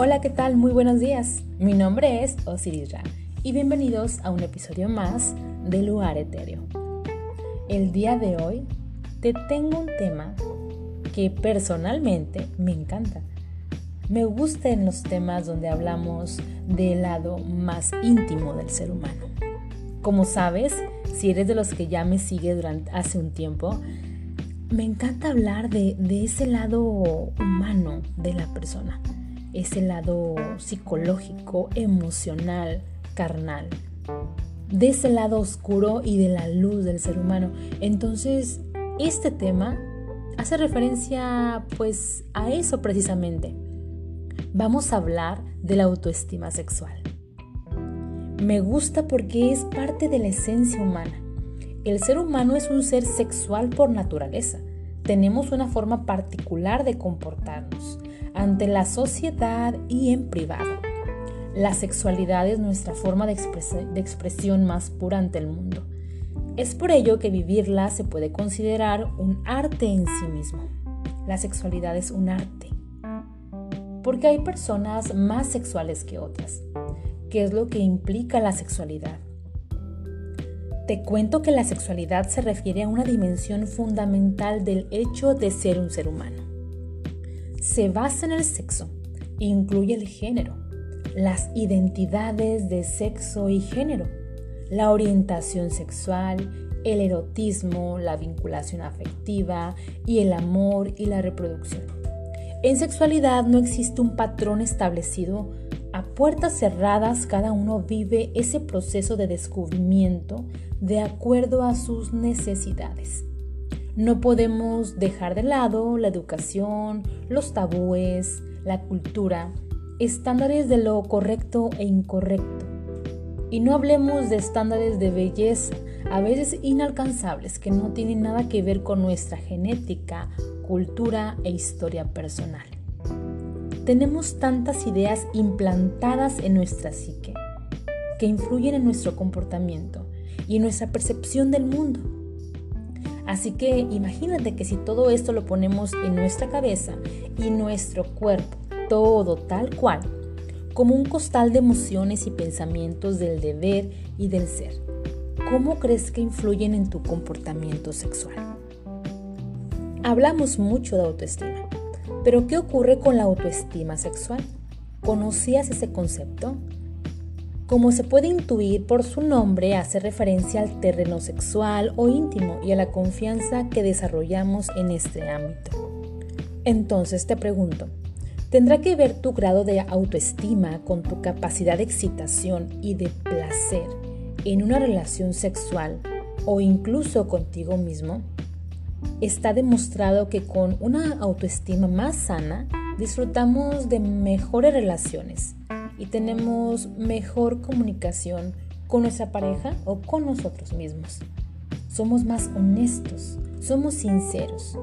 Hola, ¿qué tal? Muy buenos días. Mi nombre es Osiris Ra y bienvenidos a un episodio más de Lugar Etéreo. El día de hoy te tengo un tema que personalmente me encanta. Me gustan los temas donde hablamos del lado más íntimo del ser humano. Como sabes, si eres de los que ya me sigue durante hace un tiempo, me encanta hablar de, de ese lado humano de la persona ese lado psicológico, emocional, carnal, de ese lado oscuro y de la luz del ser humano. Entonces, este tema hace referencia pues a eso precisamente. Vamos a hablar de la autoestima sexual. Me gusta porque es parte de la esencia humana. El ser humano es un ser sexual por naturaleza. Tenemos una forma particular de comportarnos ante la sociedad y en privado. La sexualidad es nuestra forma de, expresión más pura ante el mundo. Es por ello que vivirla se puede considerar un arte en sí mismo. La sexualidad es un arte. Porque hay personas más sexuales que otras. ¿Qué es lo que implica la sexualidad? Te cuento que la sexualidad se refiere a una dimensión fundamental del hecho de ser un ser humano se basa en el sexo, incluye el género, las identidades de sexo y género, la orientación sexual, el erotismo, la vinculación afectiva y el amor y la reproducción. En sexualidad no existe un patrón establecido. A puertas cerradas cada uno vive ese proceso de descubrimiento de acuerdo a sus necesidades. No podemos dejar de lado la educación, los tabúes, la cultura, estándares de lo correcto e incorrecto. Y no hablemos de estándares de belleza, a veces inalcanzables, que no tienen nada que ver con nuestra genética, cultura e historia personal. Tenemos tantas ideas implantadas en nuestra psique que influyen en nuestro comportamiento y en nuestra percepción del mundo. Así que imagínate que si todo esto lo ponemos en nuestra cabeza y nuestro cuerpo, todo tal cual, como un costal de emociones y pensamientos del deber y del ser, ¿cómo crees que influyen en tu comportamiento sexual? Hablamos mucho de autoestima, pero ¿qué ocurre con la autoestima sexual? ¿Conocías ese concepto? Como se puede intuir por su nombre, hace referencia al terreno sexual o íntimo y a la confianza que desarrollamos en este ámbito. Entonces te pregunto, ¿tendrá que ver tu grado de autoestima con tu capacidad de excitación y de placer en una relación sexual o incluso contigo mismo? Está demostrado que con una autoestima más sana disfrutamos de mejores relaciones y tenemos mejor comunicación con nuestra pareja o con nosotros mismos. Somos más honestos, somos sinceros.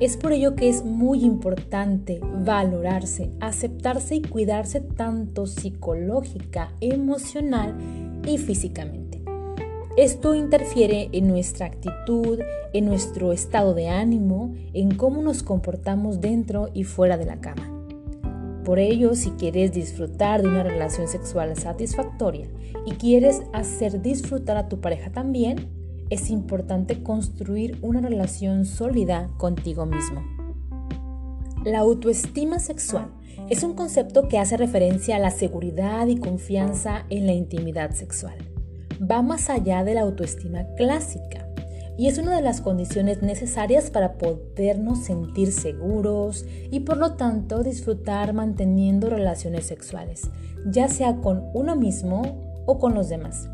Es por ello que es muy importante valorarse, aceptarse y cuidarse tanto psicológica, emocional y físicamente. Esto interfiere en nuestra actitud, en nuestro estado de ánimo, en cómo nos comportamos dentro y fuera de la cama. Por ello, si quieres disfrutar de una relación sexual satisfactoria y quieres hacer disfrutar a tu pareja también, es importante construir una relación sólida contigo mismo. La autoestima sexual es un concepto que hace referencia a la seguridad y confianza en la intimidad sexual. Va más allá de la autoestima clásica y es una de las condiciones necesarias para podernos sentir seguros y por lo tanto disfrutar manteniendo relaciones sexuales, ya sea con uno mismo o con los demás.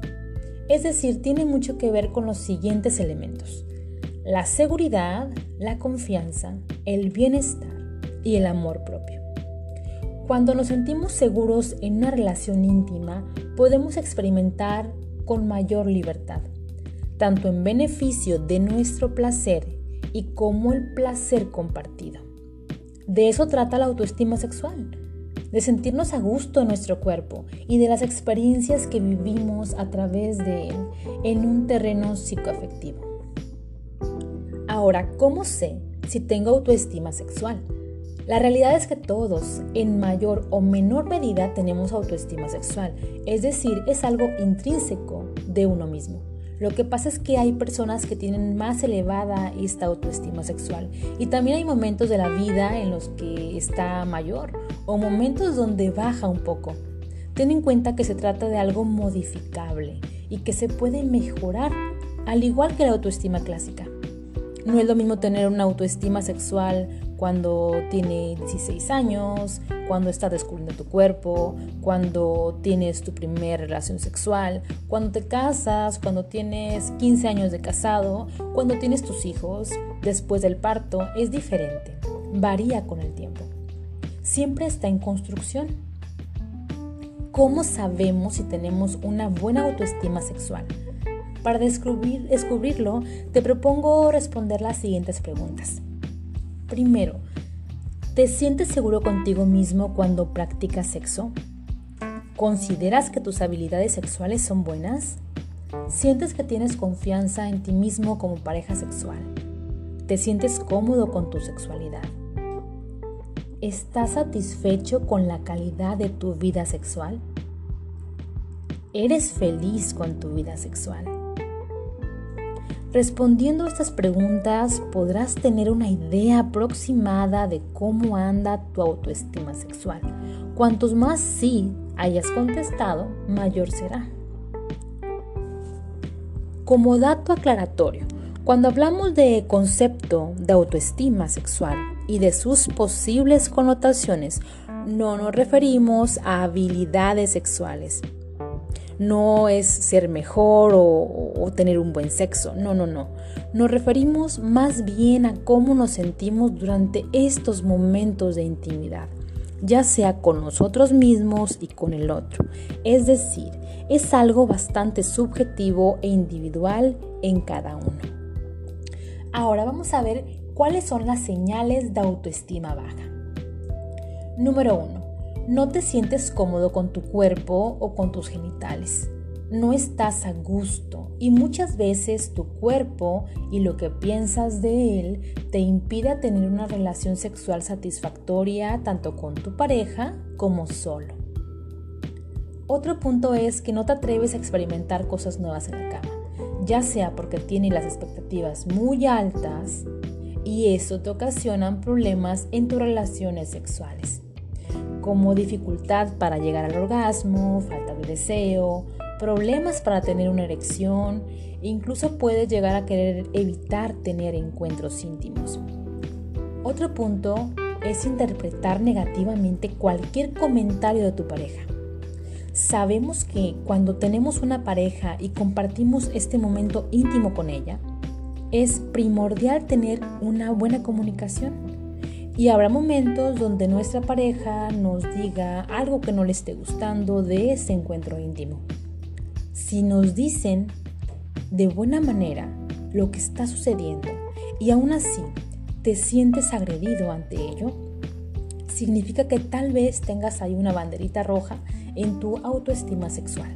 Es decir, tiene mucho que ver con los siguientes elementos. La seguridad, la confianza, el bienestar y el amor propio. Cuando nos sentimos seguros en una relación íntima, podemos experimentar con mayor libertad tanto en beneficio de nuestro placer y como el placer compartido. De eso trata la autoestima sexual, de sentirnos a gusto en nuestro cuerpo y de las experiencias que vivimos a través de él en un terreno psicoafectivo. Ahora, ¿cómo sé si tengo autoestima sexual? La realidad es que todos, en mayor o menor medida, tenemos autoestima sexual, es decir, es algo intrínseco de uno mismo. Lo que pasa es que hay personas que tienen más elevada esta autoestima sexual y también hay momentos de la vida en los que está mayor o momentos donde baja un poco. Ten en cuenta que se trata de algo modificable y que se puede mejorar, al igual que la autoestima clásica. No es lo mismo tener una autoestima sexual cuando tiene 16 años, cuando estás descubriendo tu cuerpo, cuando tienes tu primera relación sexual, cuando te casas, cuando tienes 15 años de casado, cuando tienes tus hijos, después del parto, es diferente, varía con el tiempo. Siempre está en construcción. ¿Cómo sabemos si tenemos una buena autoestima sexual? Para descubrir, descubrirlo, te propongo responder las siguientes preguntas. Primero, ¿te sientes seguro contigo mismo cuando practicas sexo? ¿Consideras que tus habilidades sexuales son buenas? ¿Sientes que tienes confianza en ti mismo como pareja sexual? ¿Te sientes cómodo con tu sexualidad? ¿Estás satisfecho con la calidad de tu vida sexual? ¿Eres feliz con tu vida sexual? Respondiendo a estas preguntas podrás tener una idea aproximada de cómo anda tu autoestima sexual. Cuantos más sí hayas contestado, mayor será. Como dato aclaratorio, cuando hablamos de concepto de autoestima sexual y de sus posibles connotaciones, no nos referimos a habilidades sexuales, no es ser mejor o, tener un buen sexo. No, no, no. Nos referimos más bien a cómo nos sentimos durante estos momentos de intimidad, ya sea con nosotros mismos y con el otro. Es decir, es algo bastante subjetivo e individual en cada uno. Ahora vamos a ver cuáles son las señales de autoestima baja. Número 1 no te sientes cómodo con tu cuerpo o con tus genitales. No estás a gusto y muchas veces tu cuerpo y lo que piensas de él te impide tener una relación sexual satisfactoria tanto con tu pareja como solo. Otro punto es que no te atreves a experimentar cosas nuevas en la cama, ya sea porque tienes las expectativas muy altas y eso te ocasiona problemas en tus relaciones sexuales como dificultad para llegar al orgasmo, falta de deseo, problemas para tener una erección, incluso puedes llegar a querer evitar tener encuentros íntimos. Otro punto es interpretar negativamente cualquier comentario de tu pareja. Sabemos que cuando tenemos una pareja y compartimos este momento íntimo con ella, es primordial tener una buena comunicación y habrá momentos donde nuestra pareja nos diga algo que no le esté gustando de ese encuentro íntimo. Si nos dicen de buena manera lo que está sucediendo y aún así te sientes agredido ante ello, significa que tal vez tengas ahí una banderita roja en tu autoestima sexual.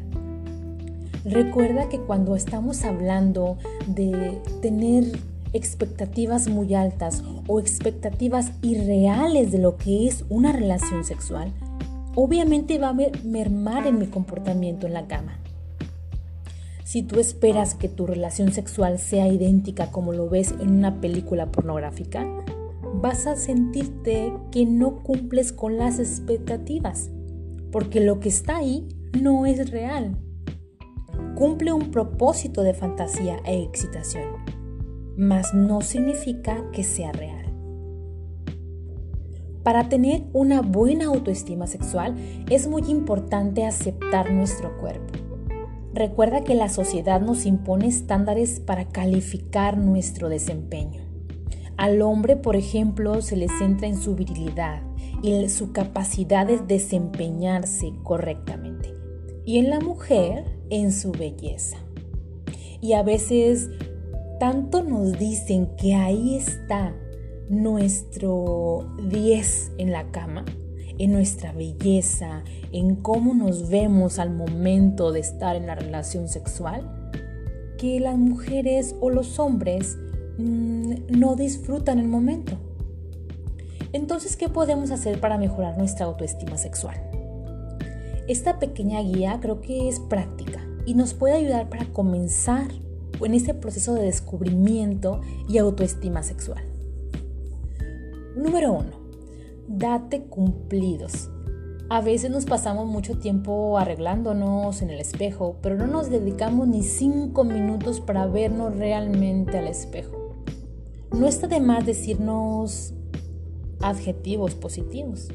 Recuerda que cuando estamos hablando de tener expectativas muy altas o expectativas irreales de lo que es una relación sexual, obviamente va a mermar en mi comportamiento en la cama. Si tú esperas que tu relación sexual sea idéntica como lo ves en una película pornográfica, vas a sentirte que no cumples con las expectativas, porque lo que está ahí no es real. Cumple un propósito de fantasía e excitación mas no significa que sea real. Para tener una buena autoestima sexual es muy importante aceptar nuestro cuerpo. Recuerda que la sociedad nos impone estándares para calificar nuestro desempeño. Al hombre, por ejemplo, se le centra en su virilidad y su capacidad de desempeñarse correctamente. Y en la mujer, en su belleza. Y a veces tanto nos dicen que ahí está nuestro 10 en la cama, en nuestra belleza, en cómo nos vemos al momento de estar en la relación sexual, que las mujeres o los hombres mm, no disfrutan el momento. Entonces, ¿qué podemos hacer para mejorar nuestra autoestima sexual? Esta pequeña guía creo que es práctica y nos puede ayudar para comenzar en ese proceso de descubrimiento y autoestima sexual. Número 1. Date cumplidos. A veces nos pasamos mucho tiempo arreglándonos en el espejo, pero no nos dedicamos ni 5 minutos para vernos realmente al espejo. No está de más decirnos adjetivos positivos.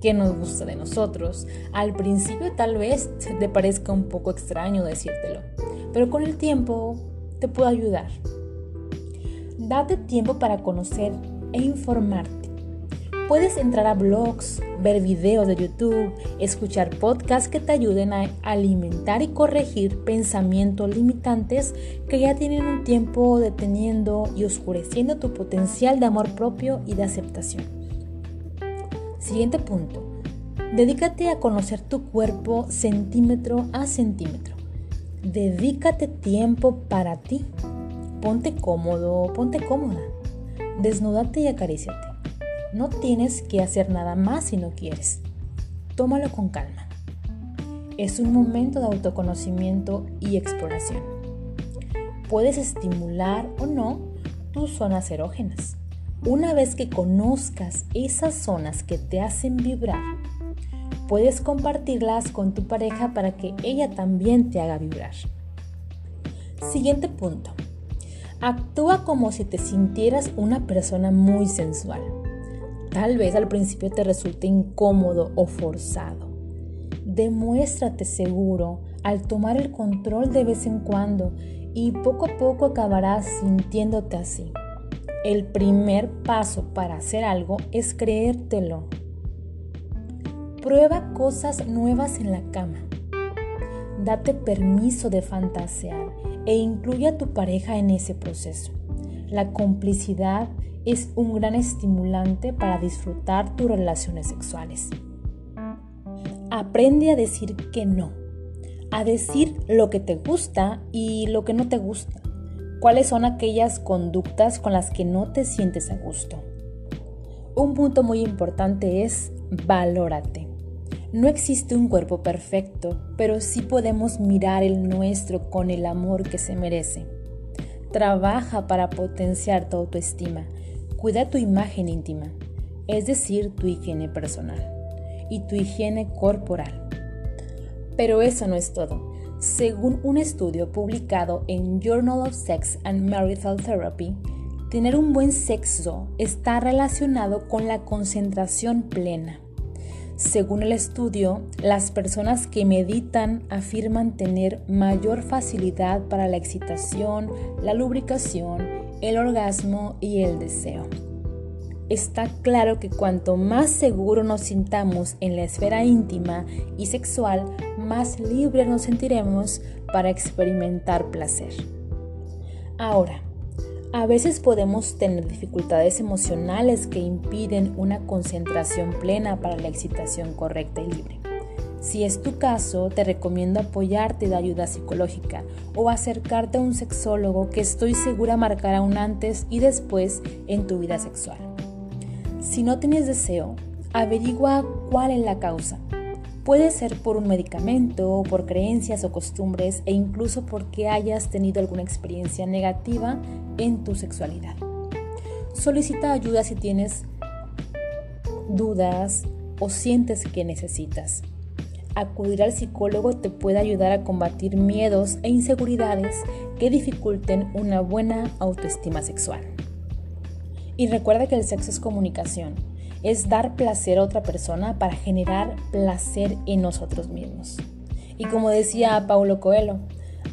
¿Qué nos gusta de nosotros? Al principio tal vez te parezca un poco extraño decírtelo, pero con el tiempo te puedo ayudar. Date tiempo para conocer e informarte. Puedes entrar a blogs, ver videos de YouTube, escuchar podcasts que te ayuden a alimentar y corregir pensamientos limitantes que ya tienen un tiempo deteniendo y oscureciendo tu potencial de amor propio y de aceptación. Siguiente punto. Dedícate a conocer tu cuerpo centímetro a centímetro. Dedícate tiempo para ti. Ponte cómodo, ponte cómoda. Desnúdate y acaríciate. No tienes que hacer nada más si no quieres. Tómalo con calma. Es un momento de autoconocimiento y exploración. Puedes estimular o no tus zonas erógenas. Una vez que conozcas esas zonas que te hacen vibrar, puedes compartirlas con tu pareja para que ella también te haga vibrar. Siguiente punto. Actúa como si te sintieras una persona muy sensual. Tal vez al principio te resulte incómodo o forzado. Demuéstrate seguro al tomar el control de vez en cuando y poco a poco acabarás sintiéndote así. El primer paso para hacer algo es creértelo. Prueba cosas nuevas en la cama. Date permiso de fantasear e incluye a tu pareja en ese proceso. La complicidad es un gran estimulante para disfrutar tus relaciones sexuales. Aprende a decir que no, a decir lo que te gusta y lo que no te gusta. ¿Cuáles son aquellas conductas con las que no te sientes a gusto? Un punto muy importante es valórate. No existe un cuerpo perfecto, pero sí podemos mirar el nuestro con el amor que se merece. Trabaja para potenciar tu autoestima Cuida tu imagen íntima, es decir, tu higiene personal y tu higiene corporal. Pero eso no es todo. Según un estudio publicado en Journal of Sex and Marital Therapy, tener un buen sexo está relacionado con la concentración plena. Según el estudio, las personas que meditan afirman tener mayor facilidad para la excitación, la lubricación el orgasmo y el deseo. Está claro que cuanto más seguro nos sintamos en la esfera íntima y sexual, más libres nos sentiremos para experimentar placer. Ahora, a veces podemos tener dificultades emocionales que impiden una concentración plena para la excitación correcta y libre. Si es tu caso, te recomiendo apoyarte de ayuda psicológica o acercarte a un sexólogo que estoy segura marcará un antes y después en tu vida sexual. Si no tienes deseo, averigua cuál es la causa. Puede ser por un medicamento, por creencias o costumbres e incluso porque hayas tenido alguna experiencia negativa en tu sexualidad. Solicita ayuda si tienes dudas o sientes que necesitas acudir al psicólogo te puede ayudar a combatir miedos e inseguridades que dificulten una buena autoestima sexual. Y recuerda que el sexo es comunicación, es dar placer a otra persona para generar placer en nosotros mismos. Y como decía Paulo Coelho,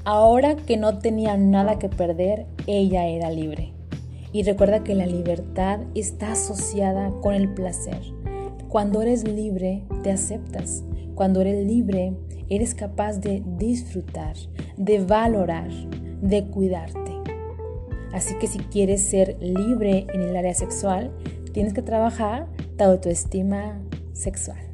ahora que no tenía nada que perder, ella era libre. Y recuerda que la libertad está asociada con el placer. Cuando eres libre, te aceptas. Cuando eres libre, eres capaz de disfrutar, de valorar, de cuidarte. Así que si quieres ser libre en el área sexual, tienes que trabajar tu autoestima sexual.